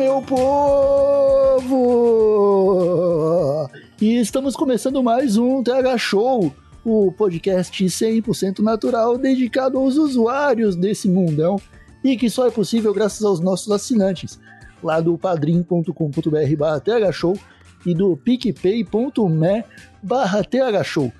Meu povo! E estamos começando mais um TH Show, o podcast 100% natural dedicado aos usuários desse mundão e que só é possível graças aos nossos assinantes, lá do padrim.com.br barra thshow e do picpay.me barra thshow.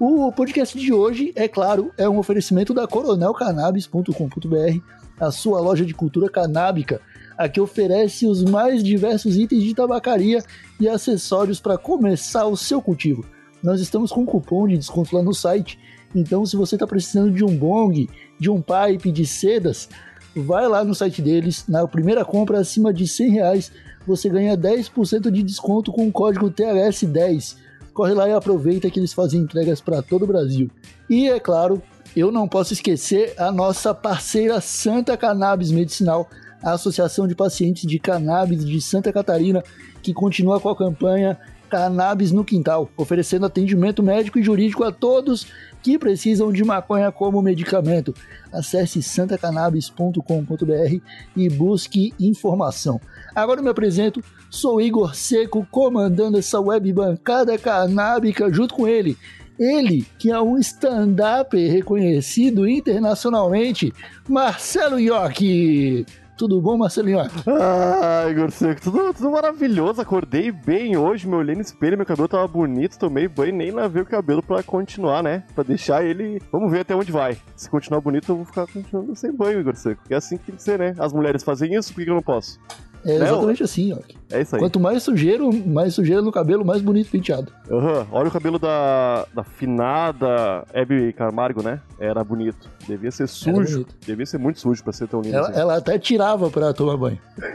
O podcast de hoje, é claro, é um oferecimento da coronelcannabis.com.br, a sua loja de cultura canábica, a que oferece os mais diversos itens de tabacaria e acessórios para começar o seu cultivo. Nós estamos com um cupom de desconto lá no site, então se você está precisando de um bong, de um pipe, de sedas, vai lá no site deles, na primeira compra acima de 100 reais, você ganha 10% de desconto com o código TLS10. Corre lá e aproveita que eles fazem entregas para todo o Brasil. E é claro, eu não posso esquecer a nossa parceira Santa Cannabis Medicinal, a Associação de Pacientes de Cannabis de Santa Catarina, que continua com a campanha Cannabis no Quintal, oferecendo atendimento médico e jurídico a todos que precisam de maconha como medicamento. Acesse santacannabis.com.br e busque informação. Agora eu me apresento, sou Igor Seco, comandando essa web bancada canábica junto com ele. Ele, que é um stand-up reconhecido internacionalmente, Marcelo York. Tudo bom, Marcelinho? Ai, Igor tudo, tudo maravilhoso. Acordei bem hoje, me olhei no espelho, meu cabelo tava bonito, tomei banho, nem lavei o cabelo pra continuar, né? Pra deixar ele. Vamos ver até onde vai. Se continuar bonito, eu vou ficar continuando sem banho, Igor. É assim que tem que ser, né? As mulheres fazem isso, por que eu não posso? É exatamente assim, ó. É isso aí. Quanto mais sujeira, mais sujeira no cabelo, mais bonito penteado. Aham, Olha o cabelo da, da finada Hebe Camargo, né? Era bonito. Devia ser sujo. Devia ser muito sujo pra ser tão lindo Ela, assim. ela até tirava pra tomar banho.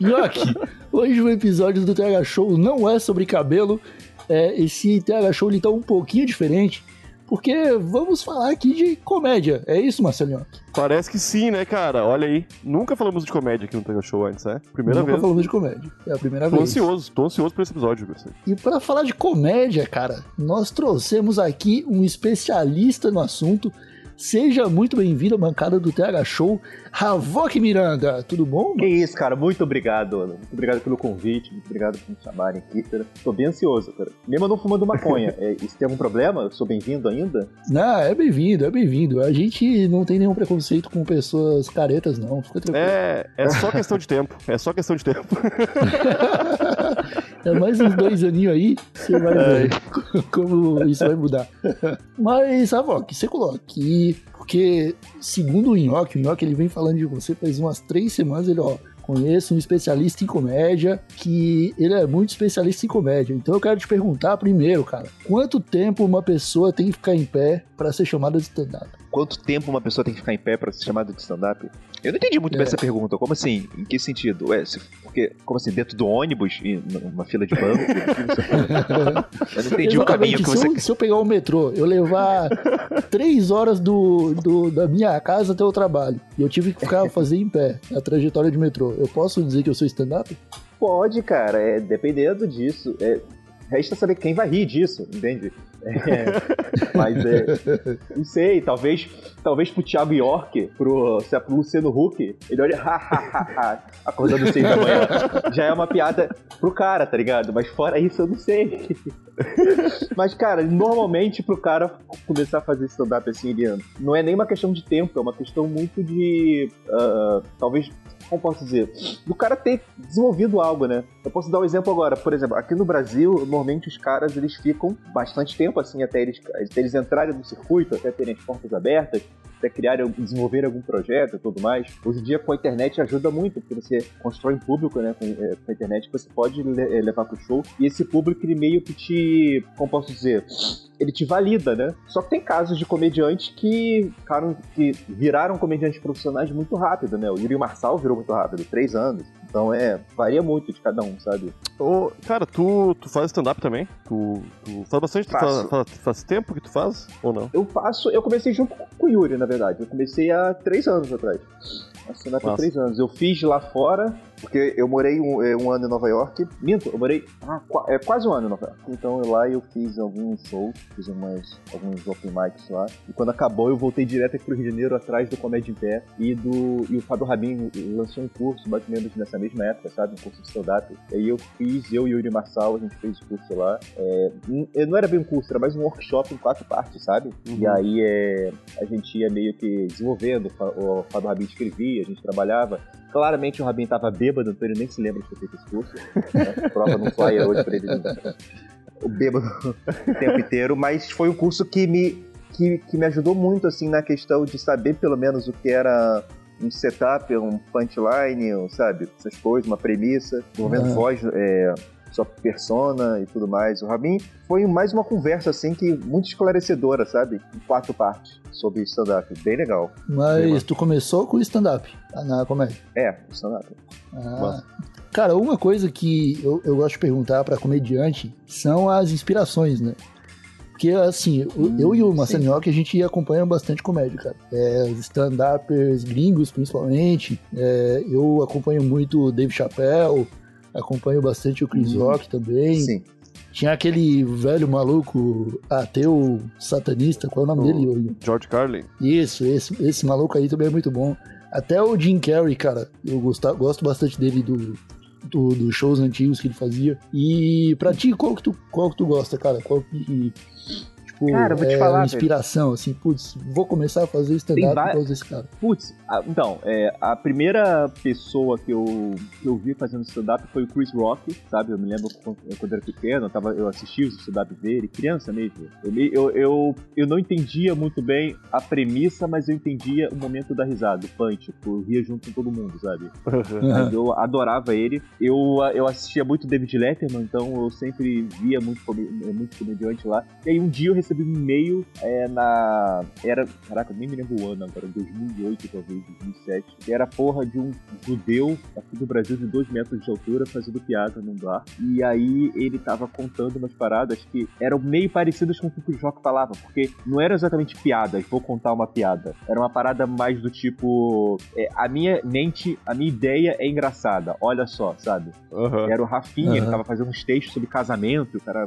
York, hoje o episódio do TH Show não é sobre cabelo. É, esse TH Show ele tá um pouquinho diferente. Porque vamos falar aqui de comédia. É isso, Marcelinho? Parece que sim, né, cara? Olha aí. Nunca falamos de comédia aqui no Tega Show antes, né? Primeira Nunca vez. falamos de comédia. É a primeira Tô vez. ansioso, tô ansioso por esse episódio, Seco. E para falar de comédia, cara, nós trouxemos aqui um especialista no assunto. Seja muito bem-vindo à bancada do TH Show, Havok Miranda. Tudo bom? Que isso, cara. Muito obrigado, Ana. Muito obrigado pelo convite. Muito obrigado por me chamarem aqui, cara. Tô bem ansioso, cara. Mesmo eu não fumando maconha. é, isso tem algum problema? Eu sou bem-vindo ainda? Não, é bem-vindo, é bem-vindo. A gente não tem nenhum preconceito com pessoas caretas, não. Fica tranquilo. É, é só questão de tempo. É só questão de tempo. É mais uns dois aninhos aí, você vai ver como isso vai mudar. Mas, Havok, você colocou aqui, porque segundo o Nhoque, o Nhoque ele vem falando de você faz umas três semanas, ele, ó, conheço um especialista em comédia, que ele é muito especialista em comédia. Então eu quero te perguntar primeiro, cara, quanto tempo uma pessoa tem que ficar em pé pra ser chamada de stand-up? Quanto tempo uma pessoa tem que ficar em pé pra ser chamada de stand-up? Eu não entendi muito bem É. essa pergunta. Como assim? Em que sentido? Ué, se- porque, como assim? Dentro do ônibus, numa fila de banco? eu não entendi o caminho que se, você eu, se eu pegar o metrô, eu levar três horas do, do- da minha casa até o trabalho, e eu tive que ficar fazer em pé a trajetória de metrô, eu posso dizer que eu sou stand-up? Pode, cara, é, dependendo disso. É, resta saber quem vai rir disso, entende? É, mas é. Não sei, talvez, talvez pro Thiago York, pro, se é pro Luciano Huck, ele olha, ha, ha, ha, ha, acordando seis da manhã. Já é uma piada pro cara, tá ligado? Mas fora isso, eu não sei. Mas, cara, normalmente pro cara começar a fazer stand-up assim, ele não é nem uma questão de tempo, é uma questão muito de. ah, talvez como posso dizer, do cara ter desenvolvido algo, né? Eu posso dar um exemplo agora, por exemplo, aqui no Brasil, normalmente os caras eles ficam bastante tempo assim até eles, até eles entrarem no circuito, até terem as portas abertas. até criar, desenvolver algum projeto e tudo mais. Hoje em dia, com a internet, ajuda muito, porque você constrói um público, né? Com, é, com a internet, você pode le é, levar pro show, e esse público, ele meio que te, como posso dizer, ele te valida, né? Só que tem casos de comediantes que, cara, que viraram comediantes profissionais muito rápido, né? O Yuri Marçal virou muito rápido, três anos. Então é, varia muito de cada um, sabe? Ô, cara, tu, tu faz stand-up também? Tu, tu faz bastante? Tu faz, faz, faz tempo que tu faz? Ou não? Eu faço, eu comecei junto com o Yuri, na verdade. Eu comecei há três anos atrás. Stand-up há três anos. Eu fiz lá fora, porque eu morei um, é, um ano em Nova York. Minto, eu morei ah, é, quase um ano em Nova York. Então lá eu fiz alguns shows, fiz umas, alguns open mics lá. E quando acabou, eu voltei direto aqui pro Rio de Janeiro, atrás do Comédia em Pé. E, do, e o Fábio Rabin lançou um curso, mais ou menos nessa mesma época, sabe? Um curso de stand-up. E aí eu fiz, eu e o Yuri Marçal, a gente fez o curso lá. É, não era bem um curso, era mais um workshop em quatro partes, sabe? E aí é, a gente ia meio que desenvolvendo, o Fábio Rabin escrevia, a gente trabalhava. Claramente o Rabin tava bêbado, então ele nem se lembra de ter feito esse curso. Né? Prova no flyer hoje pra ele. O bêbado o tempo inteiro, mas foi um curso que me, que, que me ajudou muito, assim, na questão de saber pelo menos o que era um setup, um punchline, um, sabe? Essas coisas, uma premissa, desenvolvendo Ah. voz, é, sua persona e tudo mais. O Rabin foi mais uma conversa, assim, que muito esclarecedora, sabe? Em quatro partes sobre stand-up. Bem legal. Mas tu começou com stand-up na comédia. É, stand-up. Ah. Cara, uma coisa que eu, eu gosto de perguntar pra comediante são as inspirações, né? Porque, assim, Hum, eu e o sim. Marcelo Nhoque, a gente acompanha bastante comédia, cara. É, os stand-uppers gringos, principalmente. É, eu acompanho muito o Dave Chappelle, acompanho bastante o Chris Hum, Rock também. Sim. Tinha aquele velho maluco ateu satanista, qual é o nome O- dele? George Carlin. Isso, esse, esse maluco aí também é muito bom. Até o Jim Carrey, cara, eu gosto, gosto bastante dele do, do- dos shows antigos que ele fazia. E pra ti, qual que tu, qual que tu gosta, cara? Qual que, tipo, Cara, vou te é falar, uma velho. inspiração, assim, putz, vou começar a fazer stand-up por va- causa desse cara. Putz, a- então, é, a primeira pessoa que eu, que eu vi fazendo stand-up foi o Chris Rock, sabe? Eu me lembro quando, quando eu era pequeno, eu, tava, eu assisti os stand-up dele, criança mesmo. Eu, eu, eu, eu não entendia muito bem a premissa, mas eu entendia o momento da risada, o punch, tipo, eu ria junto com todo mundo, sabe? Mas eu adorava ele. Eu, eu assistia muito David Letterman, então eu sempre via muito, muito comediante lá. E aí um dia eu recebi um e-mail é, na. Era. Caraca, eu nem me lembro o ano agora, 2008 talvez, 2007. Que era a porra de um judeu aqui do Brasil de 2 metros de altura fazendo piada num bar. E aí ele tava contando umas paradas que eram meio parecidas com o que o Jock falava, porque não eram exatamente piadas, vou contar uma piada. Era uma parada mais do tipo. é, a minha mente, a minha ideia é engraçada, olha só, sabe? Aham. Era o Rafinha, ele Aham. tava fazendo uns textos sobre casamento, o cara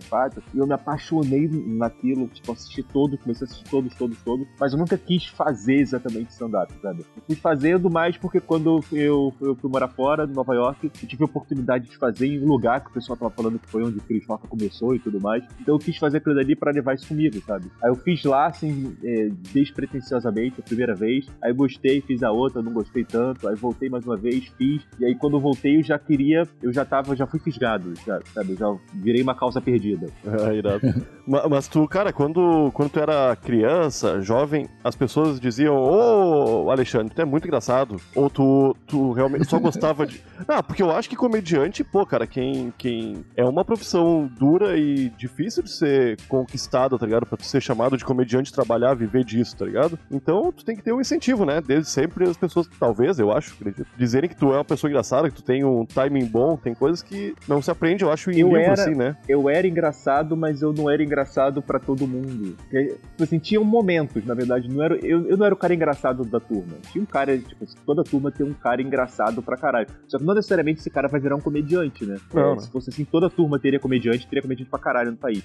e eu me apaixonei naquilo, tipo, assisti todo, comecei a assistir todos, todos, todos, mas eu nunca quis fazer exatamente stand-up, sabe? Eu fui fazendo mais porque quando eu, eu fui morar fora, em Nova York, eu tive a oportunidade de fazer em um lugar que o pessoal tava falando que foi onde o Chris Rock começou e tudo mais, então eu quis fazer aquilo dali pra levar isso comigo, sabe? Aí eu fiz lá, assim, é, despretensiosamente, a primeira vez, aí gostei, fiz a outra, não gostei tanto, aí voltei mais uma vez, fiz, e aí quando eu voltei eu já queria, eu já tava, já fui fisgado, já, sabe? Eu já virei uma calça perdida. Ah, irado. Ma- Mas tu, cara, quando, quando tu era criança, jovem, as pessoas diziam, ô Alexandre, tu é muito engraçado. Ou tu, tu realmente só gostava de. Ah, porque eu acho que comediante, pô, cara, quem, quem. É uma profissão dura e difícil de ser conquistada, tá ligado? Pra tu ser chamado de comediante, trabalhar, viver disso, tá ligado? Então tu tem que ter um incentivo, né? Desde sempre as pessoas, talvez, eu acho, acredito, dizerem que tu é uma pessoa engraçada, que tu tem um timing bom, tem coisas que não se aprende, eu acho, em Eu livro, era- assim, né? eu era engraçado, mas eu não era engraçado pra todo mundo. Porque, tipo assim, tinham momentos, na verdade, não era, eu, eu não era o cara engraçado da turma. Tinha um cara, tipo, toda turma tem um cara engraçado pra caralho. Só que não necessariamente esse cara vai virar um comediante, né? Não, É, não. Se fosse assim, toda turma teria comediante, teria comediante pra caralho no país.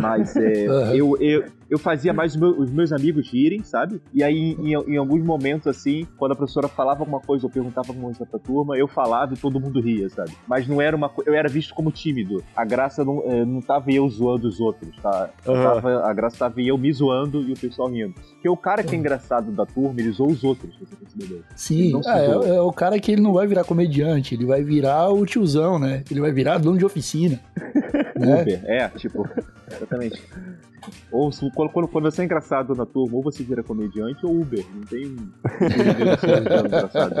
Mas é, Aham. eu, eu, eu fazia mais os meus, os meus amigos rirem, sabe? E aí, em, em alguns momentos, assim, quando a professora falava alguma coisa ou perguntava alguma coisa pra turma, eu falava e todo mundo ria, sabe? Mas não era uma Eu era visto como tímido. A graça não, eh, não tava eu zoando os outros, tá? Eu Aham. tava- a graça tava eu me zoando e o pessoal rindo. Porque o cara que é engraçado da turma, ele zoa os outros, você percebeu. Sim, é, doa. é o cara que ele não vai virar comediante, ele vai virar o tiozão, né? Ele vai virar dono de oficina. Né? Uber, é, tipo, exatamente. Ou se- quando, quando, quando você é engraçado na turma, ou você vira comediante ou Uber. Não tem um. engraçado.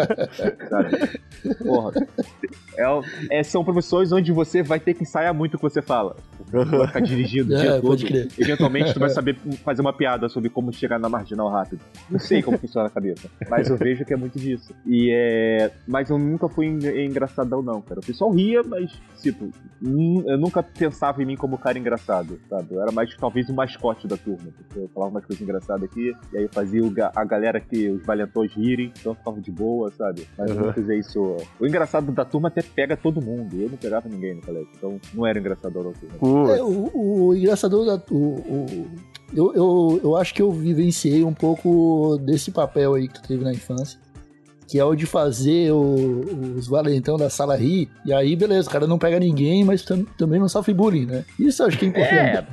Sabe? Porra. É, é, são profissões onde você vai ter que ensaiar muito o que você fala. Vai ficar dirigindo o É, dia todo. pode crer. Eventualmente tu vai saber fazer uma piada sobre como chegar na marginal rápido. Não sei como funciona a cabeça, mas eu vejo que é muito disso. E é. Mas eu nunca fui en- engraçadão, não, cara. O pessoal ria, mas, tipo, eu nunca pensava em mim como cara engraçado, sabe? Eu era mais talvez o mascote da turma, porque eu falava umas coisas engraçadas aqui, e aí eu fazia a galera que os valentões rirem, então eu ficava de boa, sabe? Mas eu Uhum. não fazia isso. O engraçado da turma até pega todo mundo. Eu não pegava ninguém no colégio, então não era engraçadão da turma. Putz. É, o, o engraçador da. O, o- eu, eu, eu acho que eu vivenciei um pouco desse papel aí que tu teve na infância. Que é o de fazer o- os valentão da sala rir. E aí, beleza, o cara não pega ninguém, mas tam- também não sofre bullying, né? Isso eu acho que é importante.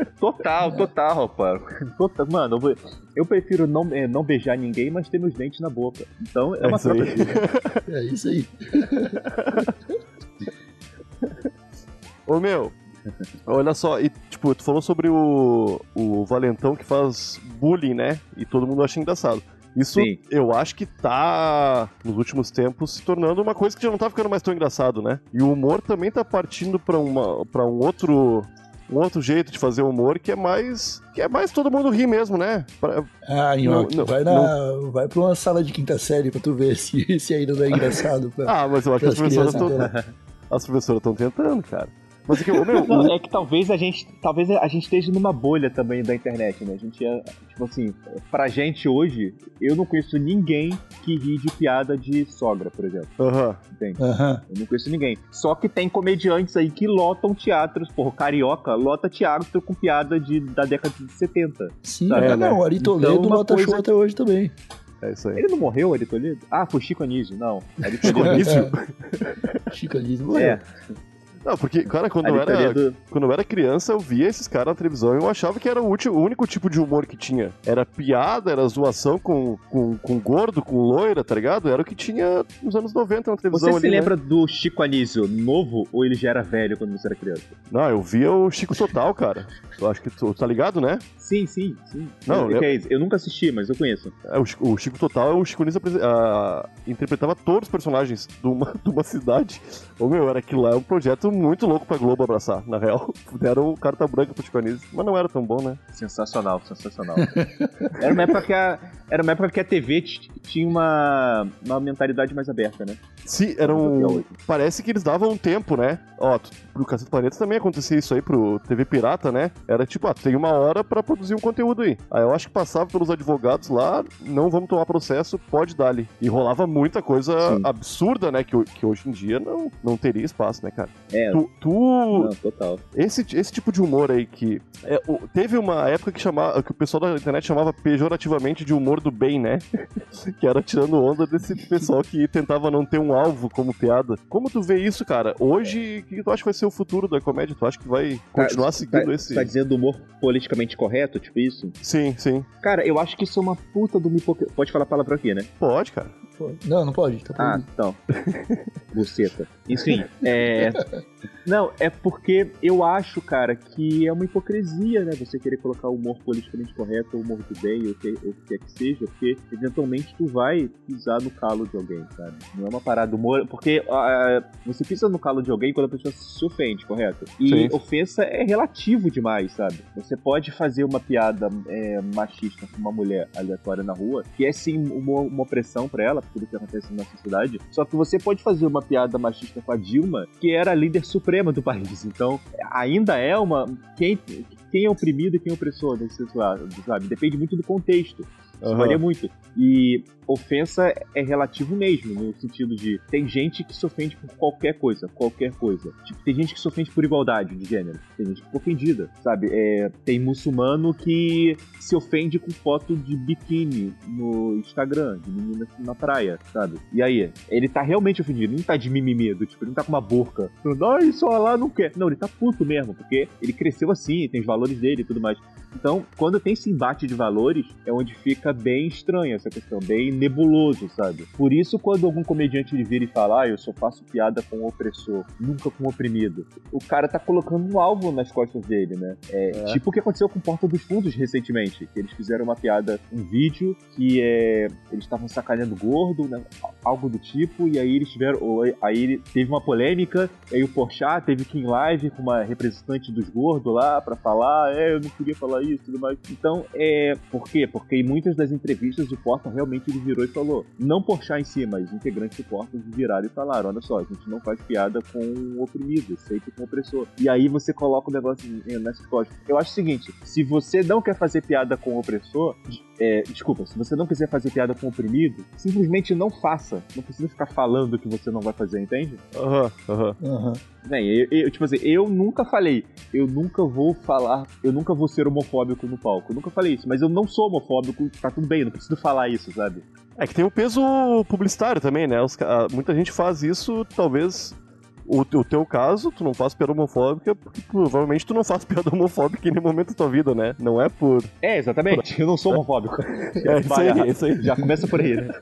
É, total, total, rapaz. Total, mano, eu, vou- eu prefiro não, é, não beijar ninguém, mas ter meus dentes na boca. Então é É uma isso aí. troca justa. É isso aí. Ô meu, olha só, e tipo, tu falou sobre o, o Valentão que faz bullying, né? E todo mundo acha engraçado. Isso Sim. eu acho que tá, nos últimos tempos, se tornando uma coisa que já não tá ficando mais tão engraçado, né? E o humor também tá partindo pra, uma, pra um outro. Um outro jeito de fazer humor que é mais. que é mais todo mundo rir mesmo, né? Pra- Ah, Nhoque, não, vai, na, vai pra uma sala de quinta série pra tu ver se, se ainda não é engraçado. Pra... Ah, mas eu acho que as professoras estão. As professoras estão tentando, cara. Mas é que, meu, Não, o- é que talvez a gente. Talvez a gente esteja numa bolha também da internet, né? A gente é. Tipo assim, pra gente hoje, eu não conheço ninguém que ri de piada de sogra, por exemplo. Aham. Entende? Aham. Eu não conheço ninguém. Só que tem comediantes aí que lotam teatros. Porra, Carioca lota teatro com piada de, da década de 70. Sim, ah, é, não, né? Ari Toledo Então, uma bota show coisa- até hoje também. É isso aí. Ele não morreu, Ari Toledo? Ah, foi Chico Anísio, não. Ari Chico Toledo. Anísio? Chico Anísio. É, Não, porque, cara, quando eu, era, Toledo. quando eu era criança, eu via esses caras na televisão e eu achava que era o, último- o único tipo de humor que tinha. Era piada, era zoação com, com, com gordo, com loira, tá ligado? Era o que tinha nos anos 90 na televisão Você ali, se né? lembra do Chico Anísio novo ou ele já era velho quando você era criança? Não, eu via o Chico Total, cara. Eu acho que tu tá ligado, né? Sim, sim, sim. Não, eu, eu- eu... eu nunca assisti, mas eu conheço. É, o, Chico, o Chico Total, o Chico Anísio ah, interpretava todos os personagens de uma, de uma cidade. Ô meu, era aquilo lá, é um projeto muito louco pra Globo abraçar, na real. Deram carta branca pro Chico Anísio, mas não era tão bom, né? Sensacional, sensacional. era, uma época que a, era uma época que a TV tinha uma, uma mentalidade mais aberta, né? Sim, era um. hoje. Parece que eles davam um tempo, né? Ó, tu- pro Cacete Planeta também acontecia isso aí pro TV Pirata, né? Era tipo, ah, tem uma hora pra produzir um conteúdo aí. Aí eu acho que passava pelos advogados lá, não vamos tomar processo, pode dar ali. E rolava muita coisa Sim. absurda, né? Que, que hoje em dia não, não teria espaço, né, cara? É, Tu. tu- não, total. esse, esse tipo de humor aí que. é, teve uma época que, chamava, que o pessoal da internet chamava pejorativamente de humor do bem, né? que era tirando onda desse pessoal que tentava não ter um alvo como piada. Como tu vê isso, cara? Hoje, o que tu acha que vai ser o futuro da comédia? Tu acha que vai continuar seguindo tá, esse. Tá dizendo humor politicamente correto, tipo isso? Sim, sim. Cara, eu acho que isso é uma puta uma hipocrisia. Pode falar palavrão aqui, né? Pode, cara. Não, não pode. Tá Ah, então. Buceta. Enfim, é. Não, é porque eu acho, cara, que é uma hipocrisia, né? Você querer colocar o humor politicamente correto, o humor do bem, ou o que, ou o que quer que seja, porque eventualmente tu vai pisar no calo de alguém, sabe? Não é uma parada humor. Porque ah, você pisa no calo de alguém quando a pessoa se ofende, correto? E Sim. ofensa é relativo demais, sabe? Você pode fazer uma piada é, machista com uma mulher aleatória na rua, que é sim uma, uma opressão pra ela, tudo que acontece na sociedade. Só que você pode fazer uma piada machista com a Dilma, que era a líder suprema do país. Então, ainda é uma. Quem, quem é oprimido e quem é opressor desse lado, sabe? Depende muito do contexto. Aham. varia muito. E ofensa é relativo mesmo, no sentido de tem gente que se ofende por qualquer coisa, qualquer coisa. Tipo, tem gente que se ofende por igualdade de gênero, tem gente que fica ofendida, sabe? É, tem muçulmano que se ofende com foto de biquíni no Instagram, de menina na praia, sabe? E aí, ele tá realmente ofendido, ele não tá de mimimi, do tipo, ele não tá com uma burca, falando, ah, isso lá não quer. Não, ele tá puto mesmo, porque ele cresceu assim, tem os valores dele e tudo mais. Então, quando tem esse embate de valores, é onde fica bem estranha essa questão, bem nebuloso, sabe? Por isso, quando algum comediante vira e fala, ah, eu só faço piada com o opressor, nunca com o oprimido, o cara tá colocando um alvo nas costas dele, né? É, é. tipo o que aconteceu com Porta dos Fundos recentemente, que eles fizeram uma piada, um vídeo que é, eles estavam sacaneando gordo, né? algo do tipo, e aí eles tiveram, aí teve uma polêmica, e aí o Porchat teve que ir em live com uma representante dos gordos lá para falar, é, eu não queria falar isso e tudo mais. Então, é, por quê? Porque em muitas das entrevistas o Porta realmente ele virou e falou, não Porchat em si, mas integrantes do Porta viraram e falaram, olha só, a gente não faz piada com o oprimido, sempre com o opressor. E aí você coloca o negócio nessas costas. Eu acho o seguinte, se você não quer fazer piada com o opressor, é, desculpa, se você não quiser fazer piada com o oprimido, simplesmente não faça. Não precisa ficar falando que você não vai fazer, entende? Aham, aham. Aham. Bem, eu, eu, tipo assim, eu nunca falei, eu nunca vou falar, eu nunca vou ser homofóbico no palco. Eu nunca falei isso, mas eu não sou homofóbico, tá tudo bem, eu não preciso falar isso, sabe? É que tem o peso publicitário também, né? Os, muita gente faz isso, talvez o, o teu caso, tu não faz piada homofóbica porque provavelmente tu não faz piada homofóbica em nenhum momento da tua vida, né? Não é por. É, exatamente. Eu não sou homofóbico. é, isso aí, é isso aí. Já começa por aí, né?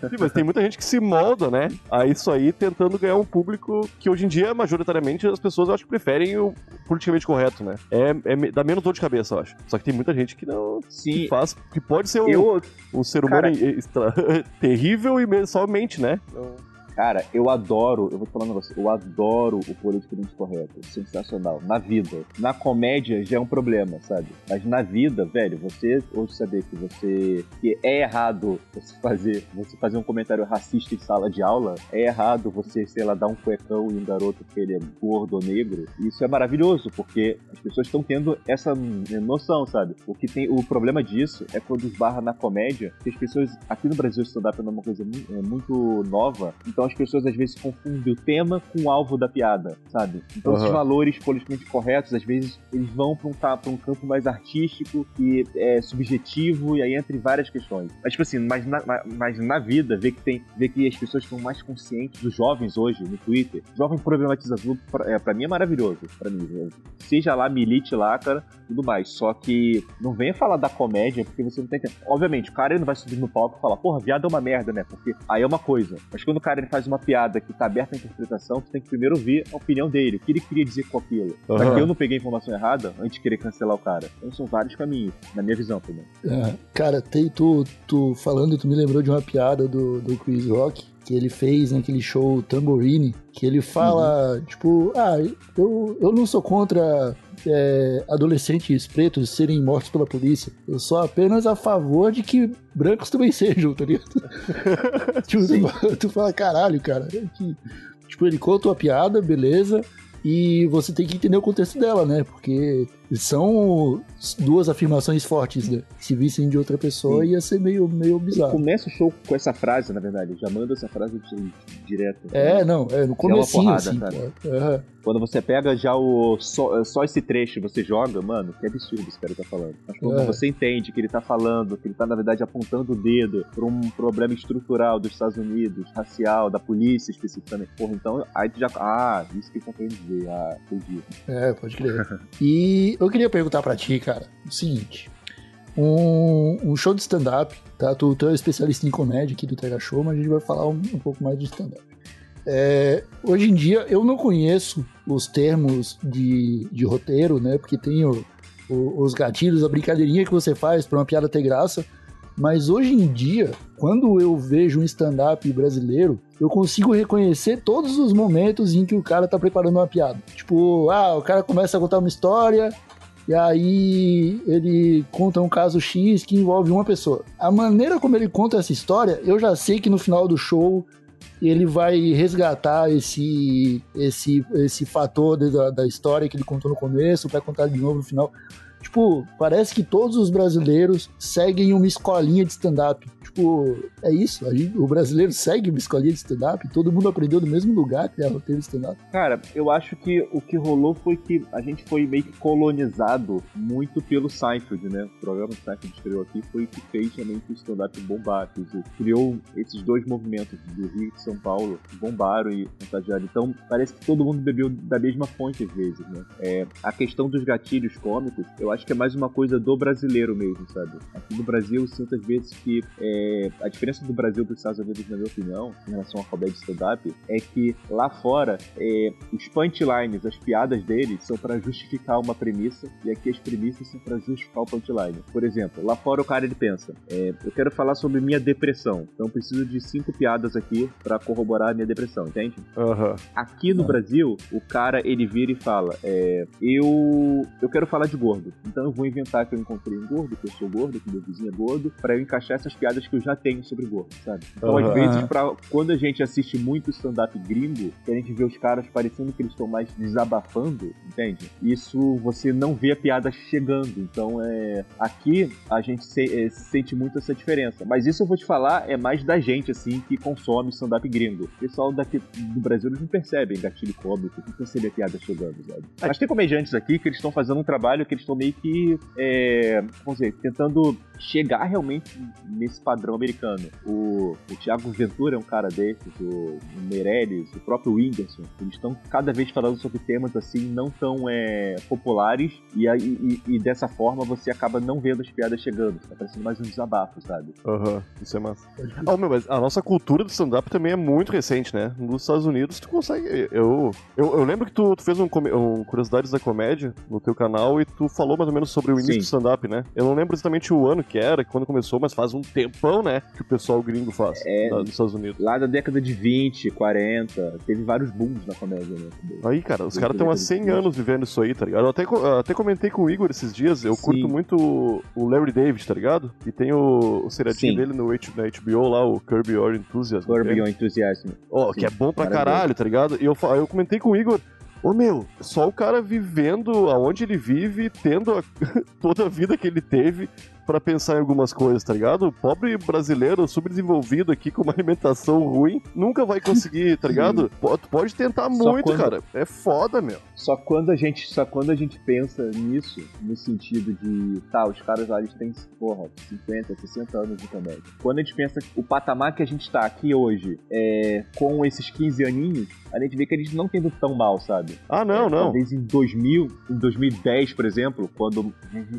Sim, mas tem muita gente que se molda, né? A isso aí, tentando ganhar um público que hoje em dia, majoritariamente, as pessoas eu acho que preferem o politicamente correto, né? É, é dá menos dor de cabeça, eu acho. Só que tem muita gente que não Sim. Que faz, que pode ser um, eu, um ser humano cara... terrível e somente, né? Então... Cara, eu adoro, eu vou falar um negócio, eu adoro o politicamente correto. Sensacional. Na vida. Na comédia já é um problema, sabe? Mas na vida, velho, você hoje saber que você. que é errado você fazer, você fazer um comentário racista em sala de aula, é errado você, sei lá, dar um cuecão em um garoto que ele é gordo ou negro. Isso é maravilhoso, porque as pessoas estão tendo essa noção, sabe? O que tem. O problema disso é quando esbarra na comédia, que as pessoas. Aqui no Brasil, o stand-up é uma coisa é muito nova. Então as pessoas às vezes confundem o tema com o alvo da piada, sabe? Então uhum. esses valores politicamente corretos, às vezes, eles vão para um, pra um campo mais artístico e é, subjetivo, e aí entra em várias questões. Mas, tipo assim, mas na, mas na vida, ver que tem, ver que as pessoas estão mais conscientes, os jovens hoje, no Twitter, jovem problematiza tudo, pra, é, pra mim é maravilhoso, pra mim. É, seja lá milite lá, cara, tudo mais. Só que não venha falar da comédia, porque você não tem tempo. Obviamente, o cara ele não vai subir no palco e falar, porra, viado é uma merda, né? Porque aí é uma coisa. Mas quando o cara ele faz uma piada que tá aberta à interpretação, tu tem que primeiro ouvir a opinião dele, o que ele queria dizer com aquilo. Uhum. Pra que eu não peguei a informação errada antes de querer cancelar o cara. Então são vários caminhos, na minha visão também. É, cara, tem, tu, tu falando, tu me lembrou de uma piada do, do Chris Rock, que ele fez naquele show Tamborini, que ele fala, uhum. tipo, ah, eu, eu não sou contra é, adolescentes pretos serem mortos pela polícia. Eu sou apenas a favor de que brancos também sejam, tá ligado? tipo, tu, tu, fala, caralho, cara. Que, tipo, ele conta uma piada, beleza. E você tem que entender o contexto dela, né? Porque são duas afirmações fortes, né? Se vissem de outra pessoa, Sim. ia ser meio, meio bizarro. Começa o show com essa frase, na verdade. Já manda essa frase direto. É, não, é no começo. É assim, é. Quando você pega já o só, só esse trecho você joga, mano, que absurdo esse cara tá falando. Mas quando é. você entende que ele tá falando, que ele tá, na verdade, apontando o dedo pra um problema estrutural dos Estados Unidos, racial, da polícia especificamente, porra, então aí tu já. Ah, isso que ele tá querendo dizer. Ah, entendi. É, pode crer. e eu queria perguntar para ti, cara, o seguinte. Um, um show de stand-up, tá? Tu, tu é especialista em comédia aqui do Tega Show, mas a gente vai falar um, um pouco mais de stand-up. É, hoje em dia eu não conheço os termos de, de roteiro, né? Porque tem o, o, os gatilhos, a brincadeirinha que você faz para uma piada ter graça. Mas hoje em dia, quando eu vejo um stand-up brasileiro, eu consigo reconhecer todos os momentos em que o cara tá preparando uma piada. Tipo, ah, o cara começa a contar uma história, e aí ele conta um caso X que envolve uma pessoa. A maneira como ele conta essa história, eu já sei que no final do show ele vai resgatar esse esse esse fator da, da história que ele contou no começo, vai contar de novo no final. Tipo, parece que todos os brasileiros seguem uma escolinha de stand-up tipo, é isso. Gente, o brasileiro segue uma escolinha de stand-up, todo mundo aprendeu no mesmo lugar que é roteiro de stand-up. Cara, eu acho que o que rolou foi que a gente foi meio que colonizado muito pelo Seinfeld, né? O programa que o Seinfeld estreou aqui foi o que fez também que o stand-up bombar. Criou esses dois movimentos do Rio e de São Paulo, bombaram e contagiaram. Então, parece que todo mundo bebeu da mesma fonte às vezes, né? É, a questão dos gatilhos cômicos, eu acho acho que é mais uma coisa do brasileiro mesmo, sabe? Aqui no Brasil, eu sinto às vezes que é, a diferença do Brasil para os Estados Unidos, na minha opinião, em relação ao comédia stand-up, é que lá fora, é, os punchlines, as piadas deles, são para justificar uma premissa, e aqui as premissas são para justificar o punchline. Por exemplo, lá fora o cara ele pensa: é, eu quero falar sobre minha depressão, então preciso de cinco piadas aqui para corroborar a minha depressão, entende? Aham. Aqui no Brasil, o cara ele vira e fala: é, eu eu quero falar de gordo, então eu vou inventar que eu encontrei um gordo, que eu sou gordo, que meu vizinho é gordo, para eu encaixar essas piadas que eu já tenho sobre gordo, sabe? Então Aham. às vezes pra, quando a gente assiste muito stand-up gringo, que a gente vê os caras parecendo que eles estão mais desabafando, entende? Isso você não vê a piada chegando. Então é aqui a gente se- é, sente muito essa diferença. Mas isso eu vou te falar é mais da gente assim que consome stand-up gringo. O pessoal daqui do Brasil não percebem gatilho cômico, não percebem a piada chegando, sabe? Mas tem comediantes aqui que eles estão fazendo um trabalho que eles estão meio que é, vamos dizer, tentando chegar realmente nesse padrão americano. O, o Thiago Ventura é um cara desses, o, Meirelles, o próprio Whindersson, eles estão cada vez falando sobre temas assim não tão é, populares e, e, e dessa forma você acaba não vendo as piadas chegando, tá parecendo mais um desabafo, sabe? Aham, isso é massa. Ah, meu, mas a nossa cultura do stand-up também é muito recente, né? Nos Estados Unidos tu consegue. Eu, eu, eu lembro que tu, tu fez um, um Curiosidades da Comédia no teu canal e tu falou mais ou menos sobre o início Sim. do stand-up, né? Eu não lembro exatamente o ano que era, quando começou, mas faz um tempão, né? Que o pessoal gringo faz É. lá nos Estados Unidos. Lá da década de 20, 40, teve vários booms na comédia, né? Aí, cara, os caras estão há década de 100 20. anos vivendo isso aí, tá ligado? Eu até, até comentei com o Igor esses dias, eu Sim. curto muito o- Larry David, tá ligado? E tem o, o seriadinho Sim. dele no H, na HBO lá, o Curb Your Enthusiasm. Curb né? Your Enthusiasm. Ó, Sim, que é bom pra caralho, tá ligado? E eu, eu comentei com o Igor, ô meu, só o cara vivendo aonde ele vive, tendo a- toda a vida que ele teve pra pensar em algumas coisas, tá ligado? O pobre brasileiro subdesenvolvido aqui com uma alimentação ruim nunca vai conseguir, tá ligado? Tu pode tentar Só muito, quando- cara. É foda, meu. Só quando a gente, só quando a gente pensa nisso, no sentido de, tá, os caras lá eles têm, porra, 50, 60 anos de comédia. Quando a gente pensa o patamar que a gente tá aqui hoje, é, com esses 15 aninhos, a gente vê que a gente não tem ido tão mal, sabe? Ah, não, É, não. Talvez em 2000, em 2010, por exemplo, quando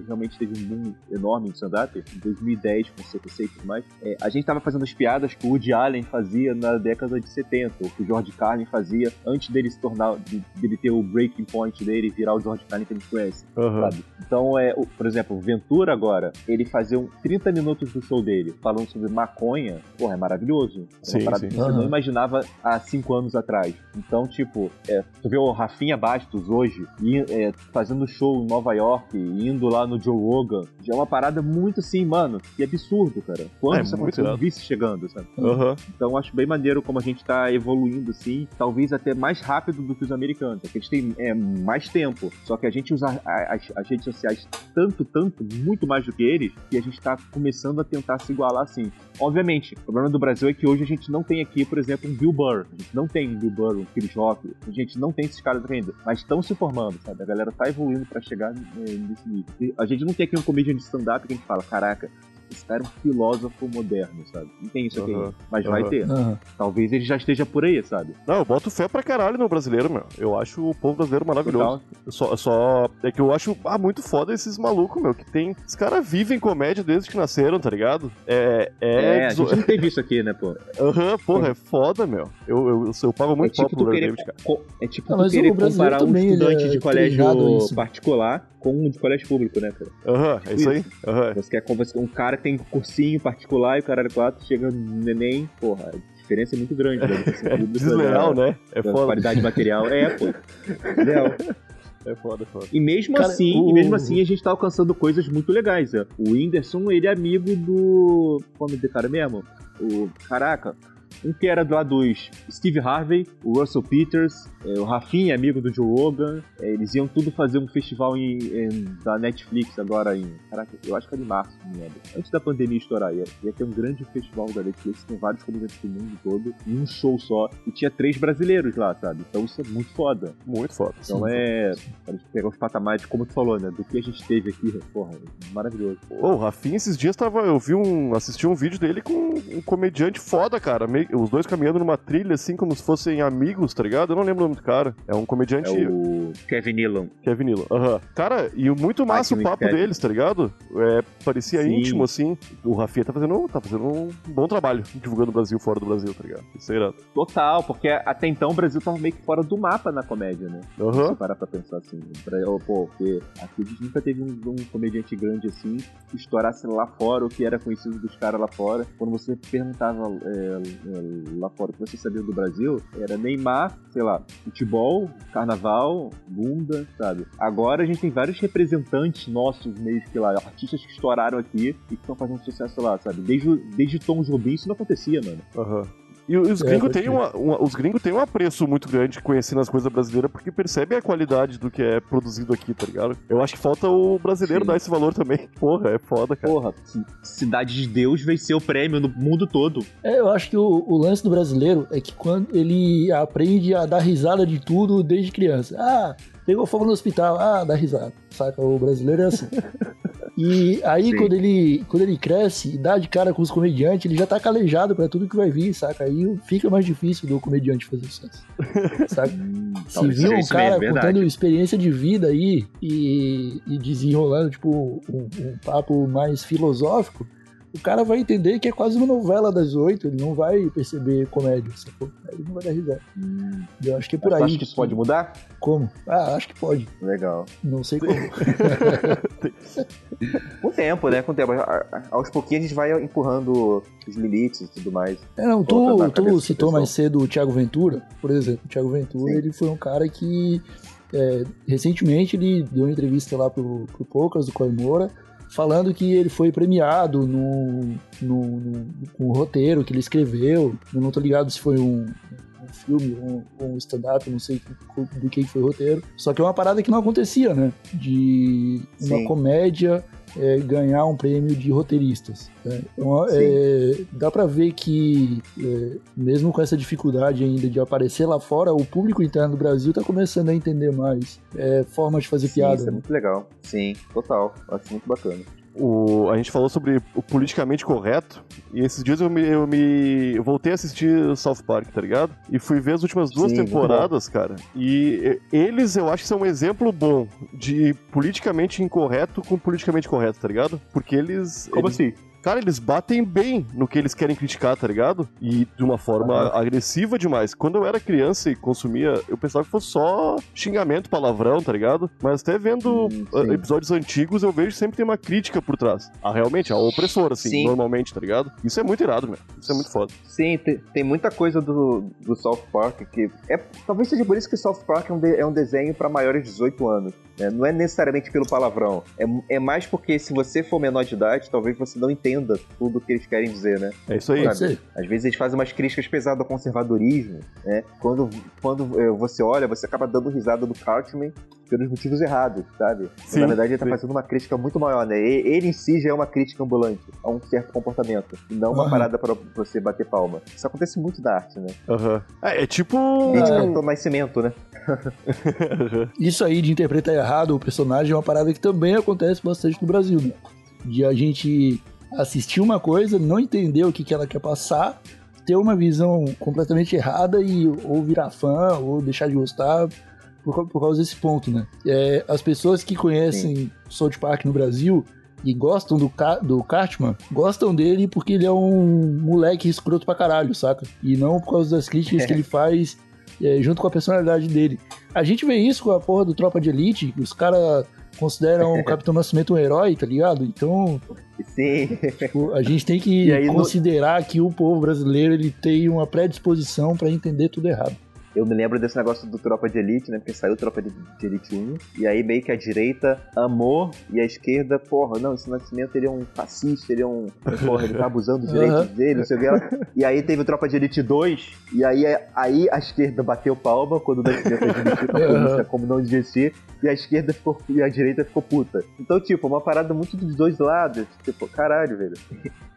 realmente teve um boom enorme stand-up, em 2010, com CPC e tudo mais, é, a gente tava fazendo as piadas que o Woody Allen fazia na década de 70, ou que o George Carlin fazia antes dele se tornar, de- dele ter o breaking point dele e virar o George Carlin que a gente conhece Aham. sabe? Então, é, o- por exemplo, o Ventura agora, ele fazer um 30 minutos do show dele falando sobre maconha, porra, é maravilhoso. É Sim, uma parada sim. que você Aham. não imaginava há cinco anos atrás. Então, tipo, é, tu vê o Rafinha Bastos hoje e, é, fazendo show em Nova York, indo lá no Joe Rogan, já é uma parada muito assim, mano, que absurdo, cara. Quando É, isso aconteceu, eu irado. vi isso chegando, sabe? Aham. Então acho bem maneiro como a gente tá evoluindo assim, talvez até mais rápido do que os americanos, porque eles têm é, mais tempo. Só que a gente usa as, as redes sociais tanto, tanto, muito mais do que eles, que a gente tá começando a tentar se igualar assim. Obviamente, o problema do Brasil é que hoje a gente não tem aqui, por exemplo, um Bill Burr. A gente não tem um Bill Burr, um Chris Rock. A gente não tem esses caras ainda. Mas estão se formando, sabe? A galera tá evoluindo pra chegar eh, nesse nível. E a gente não tem aqui um comedian de stand-up que fala, caraca, esse cara é um filósofo moderno, sabe? Não tem isso aqui ainda. Mas vai Aham. ter. Aham. Talvez ele já esteja por aí, sabe? Não, eu boto fé pra caralho no brasileiro, meu. Eu acho o povo brasileiro maravilhoso. Eu Só, eu só. É que eu acho ah, muito foda esses malucos, meu. Que tem. Os caras vivem comédia desde que nasceram, tá ligado? É. É. É, a gente não teve isso aqui, né, pô? Aham, porra, é foda, meu. Eu, eu, eu, pago É muito pau tipo pro tu Larry querer, David, cara. co- é tipo Ah, tu mas querer comparar um estudante é de colégio particular com um de colégio público, né, cara? Aham, é isso aí. Aham. Você quer conversar com um cara que tem cursinho particular e o cara 4 chega no neném, porra, a diferença é muito grande, né? É desleal, da- né? É da foda. qualidade material. É, pô. Desleal. É foda, é foda. E mesmo Cara, assim, o- e mesmo assim a gente tá alcançando coisas muito legais. Né? O Whindersson, ele é amigo do. Qual é cara mesmo? O. Caraca. Um que era lá dos Steve Harvey, o Russell Peters, é, o Rafinha, amigo do Joe Rogan. É, eles iam tudo fazer um festival em, em- da Netflix agora em. Caraca, eu acho que era em março, não lembro. Antes da pandemia estourar, ia, ia ter um grande festival da Netflix com vários comediantes do mundo todo, em um show só. E tinha três brasileiros lá, sabe? Então isso é muito foda. Muito foda. Então Sim. é. A gente pegar os patamares, como tu falou, né? Do que a gente teve aqui, porra, maravilhoso. Ô, o Rafinha esses dias tava. Eu vi um. assisti um vídeo dele com um comediante foda, cara. Meio os dois caminhando numa trilha, assim, como se fossem amigos, tá ligado? Eu não lembro o nome do cara. É um comediante. É o Kevin Nealon. Kevin Nealon. Aham. Cara, e muito massa o papo pede. deles, tá ligado? É, parecia Sim. íntimo, assim. O Rafinha tá fazendo, tá fazendo um bom trabalho divulgando o Brasil fora do Brasil, tá ligado? Isso é irado. Total, porque até então o Brasil tava meio que fora do mapa na comédia, né? Se Aham. parar pra pensar assim. Pra, oh, pô, porque aqui a gente nunca teve um, um comediante grande assim que estourasse lá fora, o que era conhecido dos caras lá fora. Quando você perguntava é, é, lá fora que você sabia do Brasil, era Neymar, sei lá, futebol, carnaval, bunda, sabe? Agora a gente tem vários representantes nossos, meio que lá, artistas que estouraram aqui e que estão fazendo sucesso lá, sabe? Desde, desde Tom Jobim isso não acontecia, mano. Aham. E os É, gringos têm uma, uma- os gringos têm um apreço muito grande conhecendo as coisas brasileiras porque percebem a qualidade do que é produzido aqui, tá ligado? Eu acho que falta o brasileiro Sim. dar esse valor também. Porra, é foda, cara. Porra, Cidade de Deus venceu o prêmio no mundo todo. É, eu acho que o, o lance do brasileiro é que quando ele aprende a dar risada de tudo desde criança. Ah, pegou fogo no hospital, ah, dá risada. Saca? O brasileiro é assim. E aí, Sim. quando ele, quando ele cresce e dá de cara com os comediantes, ele já tá calejado pra tudo que vai vir, saca? Aí fica mais difícil do comediante fazer sucesso. Saca? Se viu um isso mesmo, cara verdade. contando experiência de vida aí e, e desenrolando, tipo, um, um papo mais filosófico, o cara vai entender que é quase uma novela das oito, ele não vai perceber comédia, sacou? Ele não vai dar risada. Eu acho que é por Você aí. acha que isso pode mudar? Como? Ah, acho que pode. Legal. Não sei como. Com o tempo, né? Com o tempo. A- a- Aos pouquinhos a gente vai empurrando os limites e tudo mais. É, não, tu, tu citou mais cedo o Thiago Ventura, por exemplo. O Thiago Ventura, Sim. ele foi um cara que é, recentemente ele deu uma entrevista lá pro, pro Poucas do Coimora, falando que ele foi premiado no, no, no- com o roteiro que ele escreveu. Eu não tô ligado se foi um, um filme ou um, um stand-up, não sei do que foi o roteiro. Só que é uma parada que não acontecia, né? De uma Sim. comédia é, ganhar um prêmio de roteiristas. né? Então, é, dá pra ver que, é, mesmo com essa dificuldade ainda de aparecer lá fora, o público interno do Brasil tá começando a entender mais é, formas de fazer Sim, piada. isso é né? muito legal. Sim, total. Acho muito bacana. O, a gente falou sobre o politicamente correto, e esses dias eu me, eu me eu voltei a assistir South Park, tá ligado? E fui ver as últimas duas Sim, temporadas, cara. E e- eles eu acho que são um exemplo bom de politicamente incorreto com politicamente correto, tá ligado? Porque eles. Como eles, assim? Cara, eles batem bem no que eles querem criticar, tá ligado? E de uma forma agressiva demais. Quando eu era criança e consumia, eu pensava que fosse só xingamento, palavrão, tá ligado? Mas até vendo Hum, ah, sim. episódios antigos, eu vejo sempre tem uma crítica por trás. Ah, realmente, a opressora, assim, Sim. normalmente, tá ligado? Isso é muito irado, meu. Isso é muito foda. Sim, tem, tem muita coisa do, do South Park que. É, talvez seja por isso que South Park é um, de- é um desenho pra maiores de 18 anos. Né? Não é necessariamente pelo palavrão. É, é mais porque se você for menor de idade, talvez você não entenda tudo o que eles querem dizer, né? É isso aí. Pode ser. Às vezes eles fazem umas críticas pesadas ao conservadorismo, né? Quando, quando eh, você olha, você acaba dando risada do Cartman pelos motivos errados, sabe? Sim, Na verdade, ele tá sim. fazendo uma crítica muito maior, né? Ele em si já é uma crítica ambulante a um certo comportamento, e não uma Aham. parada pra você bater palma. Isso acontece muito na arte, né? Aham. É, é tipo. É. Capitão Nascimento, né? Isso aí de interpretar errado o personagem é uma parada que também acontece bastante no Brasil, né? De a gente assistir uma coisa, não entender o que, que ela quer passar, ter uma visão completamente errada e ou virar fã ou deixar de gostar por, por causa desse ponto, né? É, as pessoas que conhecem South Park no Brasil e gostam do, do Cartman, gostam dele porque ele é um moleque escroto pra caralho, saca? E não por causa das críticas que ele faz é, junto com a personalidade dele. A gente vê isso com a porra do Tropa de Elite, os caras consideram o Capitão Nascimento um herói, tá ligado? Então, Sim. tipo, a gente tem que aí, no- considerar que o povo brasileiro ele tem uma predisposição pra entender tudo errado. Eu me lembro desse negócio do Tropa de Elite, né? Porque saiu Tropa de, de Elite 1, e aí meio que a direita amou, e a esquerda, porra, não, esse Nascimento ele é um fascista, ele é um. Porra, ele tá abusando dos direitos Aham. dele, não sei o que. E aí teve o Tropa de Elite 2, e aí, aí a esquerda bateu palma quando o Nascimento admitiu que a Aham. polícia como não devia ser, e a esquerda ficou. e a direita ficou puta. Então, tipo, uma parada muito dos dois lados. Tipo, caralho, velho.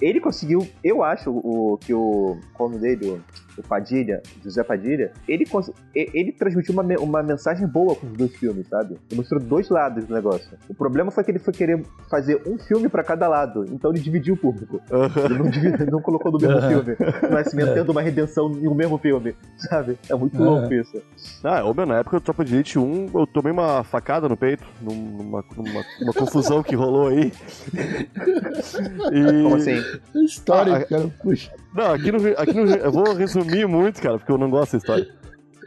Ele conseguiu, eu acho, o, que o. Qual o nome dele? O, o Padilha, José Padilha, ele, ele transmitiu uma, uma mensagem boa com os dois filmes, sabe? Ele mostrou dois lados do negócio. O problema foi que ele foi querer fazer um filme pra cada lado, então ele dividiu o público. Ele não, dividiu- não colocou no mesmo filme. O Nascimento tendo uma redenção em um mesmo filme, sabe? É muito louco isso. Ah, ô, meu, na época do Tropa de Elite 1, eu tomei uma facada no peito, numa, numa, numa confusão que rolou aí. E... Como assim? História, Ah, cara. Puxa. Não, aqui no, Rio- aqui no eu vou resumir muito, cara, porque eu não gosto dessa história.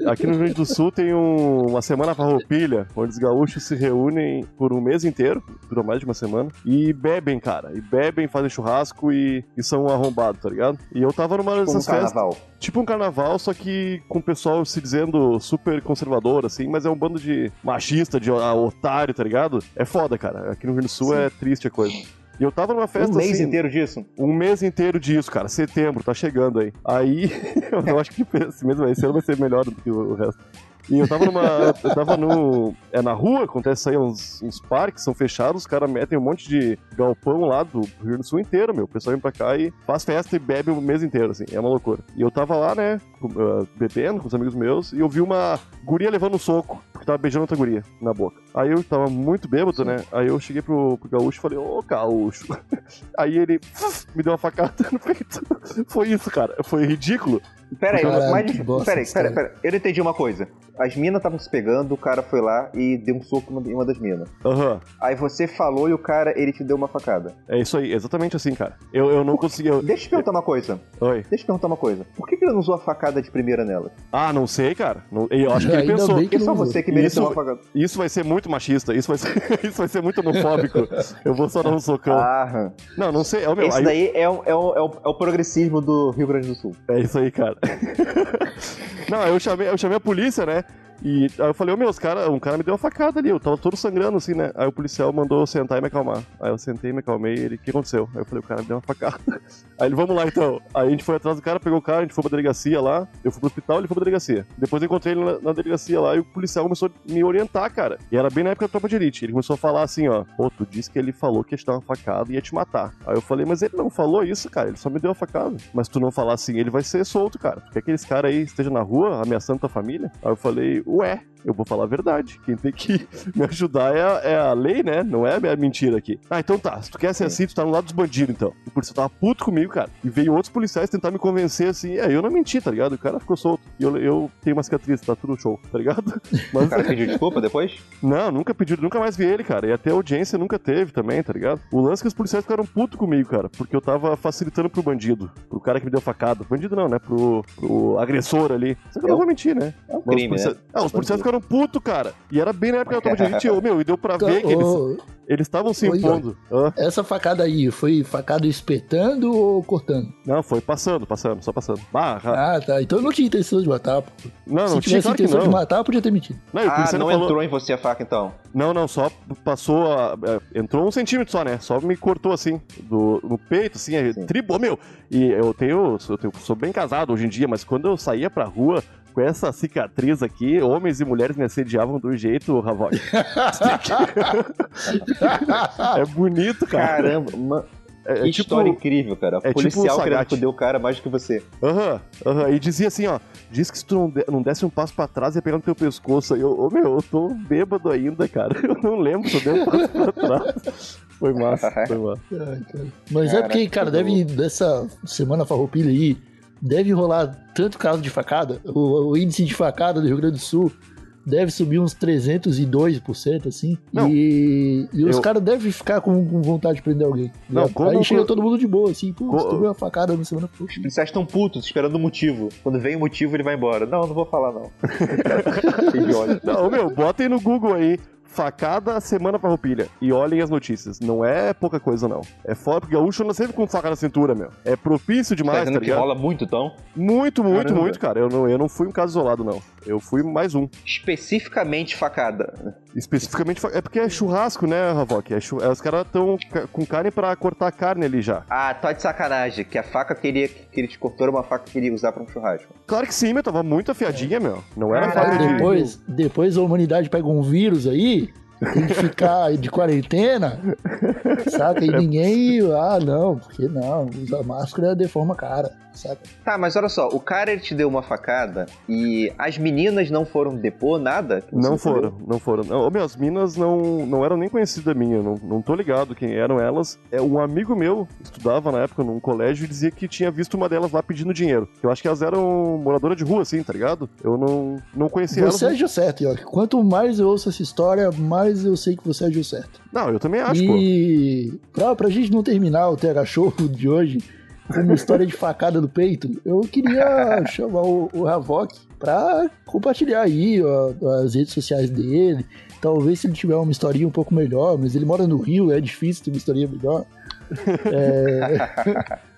Aqui no Rio Grande do Sul tem um- uma semana farroupilha, onde os gaúchos se reúnem por um mês inteiro, dura mais de uma semana, e bebem, cara. E bebem, fazem churrasco e, e são arrombados, tá ligado? E eu tava numa um dessas festas. carnaval. Tipo um carnaval, só que com o pessoal se dizendo super conservador, assim, mas é um bando de machista, de ah, otário, tá ligado? É foda, cara. Aqui no Rio Grande do Sul é triste a coisa. E eu tava numa festa Um mês assim, inteiro disso. um mês inteiro disso, cara. Setembro, tá chegando aí. Aí, eu acho que esse mês, esse ano vai ser melhor do que o resto. E eu tava numa. Eu tava no. É na rua, acontece aí uns, uns parques, são fechados, os caras metem um monte de galpão lá do Rio Grande do Sul inteiro, meu. O pessoal vem pra cá e faz festa e bebe o mês inteiro, assim. É uma loucura. E eu tava lá, né, ah, bebendo com os amigos meus, e eu vi uma guria levando um soco, porque tava beijando outra guria na boca. Aí eu tava muito bêbado, né? Aí eu cheguei pro, pro gaúcho e falei, ô gaúcho. Aí ele me deu uma facada no peito. Foi isso, cara. Foi ridículo. Pera aí, Caralho, mas. Pera aí, pera, pera. Eu não entendi uma coisa. As minas estavam se pegando, o cara foi lá e deu um soco em uma das minas. Aham. Aí você falou e o cara, ele te deu uma facada. É isso aí, exatamente assim, cara. Eu, eu não consegui. eu- Deixa eu te perguntar uma coisa. Oi. Deixa eu te perguntar uma coisa. Por que, que ele não usou a facada de primeira nela? Ah, não sei, cara. Não- eu acho que ele Ainda pensou. que Porque só você que mereceu Isso- uma facada. Isso vai ser muito machista, isso vai ser, isso vai ser muito homofóbico. Eu vou só dar um socão. Ah, Não, não sei. É o meu. esse aí- daí é o, é, o, é, o, é o progressismo do Rio Grande do Sul. É isso aí, cara. Não, eu chamei, eu chamei a polícia, né? E aí eu falei, ô meu, os cara, um cara me deu uma facada ali, eu tava todo sangrando assim, né? Aí o policial mandou eu sentar e me acalmar. Aí eu sentei, me acalmei ele, o que aconteceu? Aí eu falei, o cara me deu uma facada. Aí ele, vamos lá então. Aí a gente foi atrás do cara, pegou o cara, a gente foi pra delegacia lá. Eu fui pro hospital, ele foi pra delegacia. Depois eu encontrei ele na, na delegacia lá e o policial começou a me orientar, cara. E era bem na época da tropa de elite. Ele começou a falar assim, ó, pô, tu disse que ele falou que ia te dar uma facada e ia te matar. Aí eu falei, mas ele não falou isso, cara, ele só me deu uma facada. Mas tu não falar assim, ele vai ser solto, cara. Tu quer que cara aí esteja na rua ameaçando tua família? Aí eu falei, ué, eu vou falar a verdade. Quem tem que me ajudar é a, é a lei, né? Não é a minha mentira aqui. Ah, então tá. Se tu quer ser assim, tu tá no lado dos bandidos, então. O policial tava puto comigo, cara. E veio outros policiais tentar me convencer assim. É, eu não menti, tá ligado? O cara ficou solto. E eu, eu tenho uma cicatriz, tá tudo show, tá ligado? Mas O cara pediu desculpa depois? não, nunca pediu, nunca mais vi ele, cara. E até audiência nunca teve também, tá ligado? O lance é que os policiais ficaram puto comigo, cara, porque eu tava facilitando pro bandido, pro cara que me deu facada. Bandido não, né? Pro, pro agressor ali. Só que eu não vou mentir, né? É um crime, policiais- né? Ah, os policiais ficaram putos, cara. E era bem na época que eu tava de meu, e deu pra ver que eles estavam se impondo. Essa facada aí, foi facada espetando ou cortando? Não, foi passando, passando, só passando. Barra. Ah, tá. Então eu não tinha intenção de matar. pô. não, Se não tinha, tivesse claro que intenção não. de matar, eu podia ter mentido. Não, Ah, não falou... entrou em você a faca então. Não, não, só passou a, é, Entrou um centímetro só, né? Só me cortou assim, do, no peito, assim, é, Sim. tribou, meu. E eu tenho, eu tenho. Sou bem casado hoje em dia, mas quando eu saía pra rua com essa cicatriz aqui, homens e mulheres me assediavam do jeito, Ravoc. é bonito, cara. Caramba, mano. É, é Que tipo- história incrível, cara. é tipo Policial o querendo foder o cara mais do que você. Aham, aham. E dizia assim, ó. Diz que se tu não, de- não desse um passo pra trás, ia pegar no teu pescoço. Aí eu, ô meu, eu tô bêbado ainda, cara. Eu não lembro se eu dei um passo pra trás. Foi massa, foi massa. Cara. Mas é porque, cara, deve, dessa semana farroupilha aí, deve rolar tanto caso de facada. O, o índice de facada do Rio Grande do Sul deve subir uns 302%, assim. Não, e, e os eu- caras devem ficar com, com vontade de prender alguém. Não, Aí como- chega todo mundo de boa, assim, pô, Co- você tomou uma facada na semana Os farroupilha. policiais estão putos, esperando o motivo. Quando vem o motivo, ele vai embora. Não, não vou falar, não. Cara, cheio de ódio. Não, meu, botem no Google aí. Facada semana farroupilha. E olhem as notícias. Não é pouca coisa, não. É foda, porque gaúcho anda sempre com faca na cintura, meu. É propício Tá demais, tá dizendo que rola muito, então? Muito, muito, Caramba. muito, cara. Eu não, eu não fui um caso isolado, não. Eu fui mais um. Especificamente facada. Especificamente, é porque é churrasco, né, Ravok? É chu- é, os caras estão com carne pra cortar a carne ali já. Ah, tá de sacanagem. Que a faca que ele, que ele te cortou era uma faca que ele ia usar pra um churrasco. Claro que sim, meu. Tava muito afiadinha, meu. Não era Caralho. faca de... depois, depois a humanidade pega um vírus aí, tem que ficar de quarentena, saca? E É. ninguém. Ah, não, porque não, usar máscara deforma a cara. Saca? Tá, mas olha só, o cara ele te deu uma facada e as meninas não foram depor nada? Você Não foram, não foram. Não, meu, as minas não, não eram nem conhecidas minha, não, não tô ligado quem eram elas. É um amigo meu, estudava na época num colégio e dizia que tinha visto uma delas lá pedindo dinheiro. Eu acho que elas eram moradoras de rua, assim, tá ligado? Eu não, não conhecia Você elas. agiu certo, York. Quanto mais eu ouço essa história, mais eu sei que você agiu certo. Não, eu também acho, pô. e pra, pra gente não terminar o TH Show de hoje uma história de facada no peito, eu queria chamar o, o Havok pra compartilhar aí ó, as redes sociais dele. Talvez se ele tiver uma historinha um pouco melhor, mas ele mora no Rio, é difícil ter uma historinha melhor. É...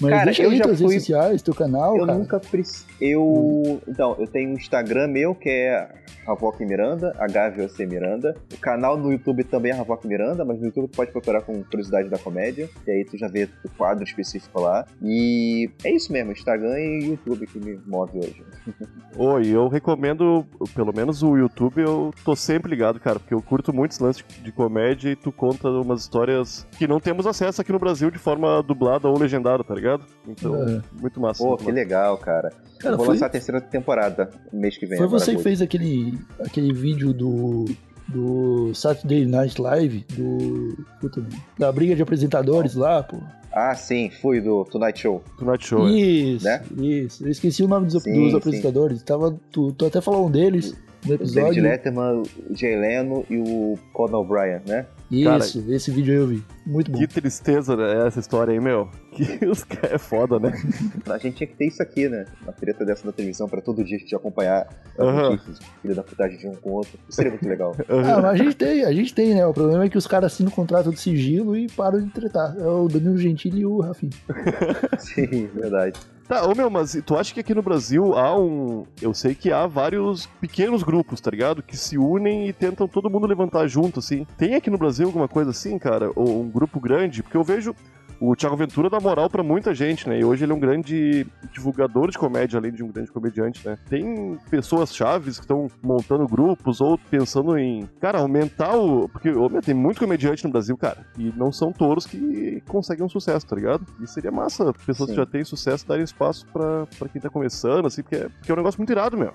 Mas Cara, deixa aí já tuas fui- redes sociais, teu canal, Eu cara. nunca precisei. Eu. Então, eu tenho um Instagram meu que é Havok Miranda, HVOC Miranda. O canal no YouTube também é Havok Miranda, mas no YouTube tu pode procurar com Curiosidade da Comédia, e aí tu já vê o quadro específico lá. E é isso mesmo, Instagram e YouTube que me move hoje. Oi, eu recomendo, pelo menos o YouTube, eu tô sempre ligado, cara, porque eu curto muito esse lance de comédia e tu conta umas histórias que não temos acesso aqui no Brasil de forma dublada ou legendada, tá ligado? Então, É. muito massa. Pô, muito que massa. legal, cara. Cara, eu vou foi- lançar a terceira temporada mês que vem. Foi você que fez aquele, aquele vídeo do, do Saturday Night Live, do, puta, da briga de apresentadores lá, pô. Ah, sim, fui do Tonight Show. Tonight Show, é. Isso, né? isso. Eu esqueci o nome dos, Sim, dos sim. apresentadores. Tava, tu, tu até falou um deles no O David episódio. Letterman, o Jay Leno e o Conan O'Brien, né? Isso, esse vídeo aí eu vi. Muito bom. Que tristeza né, essa história aí, meu. Que os caras é foda, né? A gente tinha que ter isso aqui, né? Uma treta dessa na televisão pra todo dia a gente acompanhar notícias, filho da putagem de um com o outro. Isso seria muito legal. Ah, mas a gente tem, a gente tem, né? O problema é que os caras assinam o contrato de sigilo e param de tretar. É o Danilo Gentili e o Rafinha. Sim, verdade. Tá, ô meu, mas tu acha que aqui no Brasil há um. Eu sei que há vários pequenos grupos, tá ligado? Que se unem e tentam todo mundo levantar junto, assim. Tem aqui no Brasil alguma coisa assim, cara? Ou um grupo grande? Porque eu vejo. O Thiago Ventura dá moral pra muita gente, né? E hoje ele é um grande divulgador de comédia, além de um grande comediante, né? Tem pessoas chaves que estão montando grupos ou pensando em, cara, aumentar o. Porque meu, tem muito comediante no Brasil, cara. E não são todos que conseguem um sucesso, tá ligado? E seria massa pessoas Sim. que já têm sucesso darem espaço pra, pra quem tá começando, assim, porque é, porque é um negócio muito irado, meu.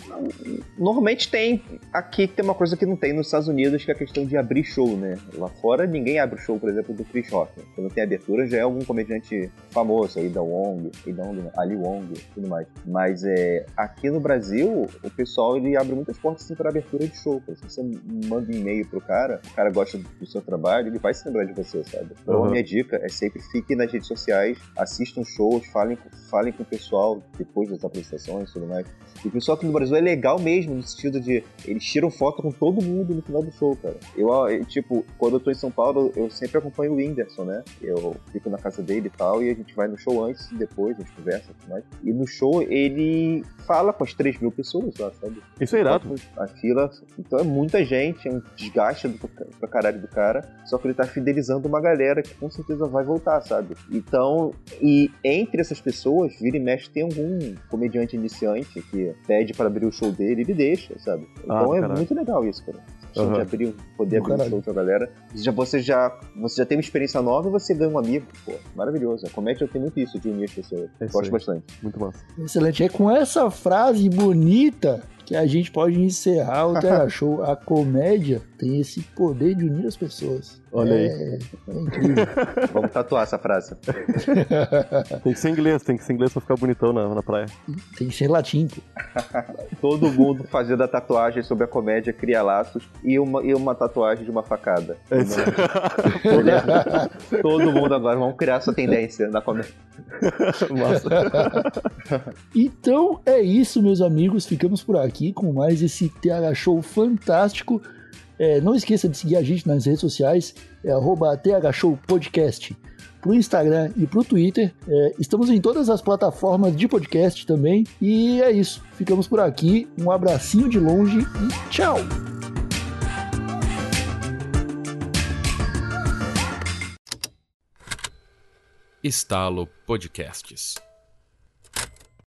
Normalmente tem. Aqui tem uma coisa que não tem nos Estados Unidos, que é a questão de abrir show, né? Lá fora ninguém abre show, por exemplo, do Chris Rock. Quando tem abertura já é algum comediante famoso, aí da Wong, Ada Wong, Ali Wong tudo mais. Mas é, aqui no Brasil, o pessoal ele abre muitas portas assim, para abertura de show. cara. Se você manda um e-mail pro cara, o cara gosta do seu trabalho, ele vai se lembrar de você, sabe? Então a Uhum. minha dica é sempre fique nas redes sociais, assistam shows, falem, falem com o pessoal depois das apresentações e tudo mais. E o pessoal aqui no Brasil é legal mesmo, no sentido de eles tiram foto com todo mundo no final do show, cara. Eu, tipo, quando eu tô em São Paulo, eu sempre acompanho o Whindersson, né? Eu fico na casa dele e tal, e a gente vai no show antes e depois, a gente conversa e mais. E no show ele fala com as 3 mil pessoas lá, sabe? Isso é irado. A fila, então é muita gente, é um desgaste do, pra caralho do cara, só que ele tá fidelizando uma galera que com certeza vai voltar, sabe? Então, e entre essas pessoas, vira e mexe, tem algum comediante iniciante que pede pra abrir o show dele, ele deixa, sabe? Então Ah, é muito legal isso, cara. A gente Aham. abrir, poder um caralho. show pra galera. Você já, você, já, você já tem uma experiência nova e você ganha um amigo, pô, maravilhoso. A comédia tem muito isso de unir as pessoas. É Gosto aí. bastante. Muito massa. Excelente. É com essa frase bonita que a gente pode encerrar o Terra Show. A comédia tem esse poder de unir as pessoas. Olha aí. É, é incrível. Vamos tatuar essa frase. Tem que ser inglês, tem que ser inglês pra ficar bonitão na, na praia. tem que ser latim, pô. Todo mundo fazendo a tatuagem sobre a comédia cria laços e uma, e uma tatuagem de uma facada. É isso. Beleza? Todo mundo agora, vamos criar essa tendência na comédia. Então é isso, meus amigos. Ficamos por aqui com mais esse TH Show fantástico. É, não esqueça de seguir a gente nas redes sociais, é arroba TH Show Podcast, pro Instagram e pro Twitter. É, estamos em todas as plataformas de podcast também. E é isso. Ficamos por aqui. Um abracinho de longe e tchau! Estalo Podcasts.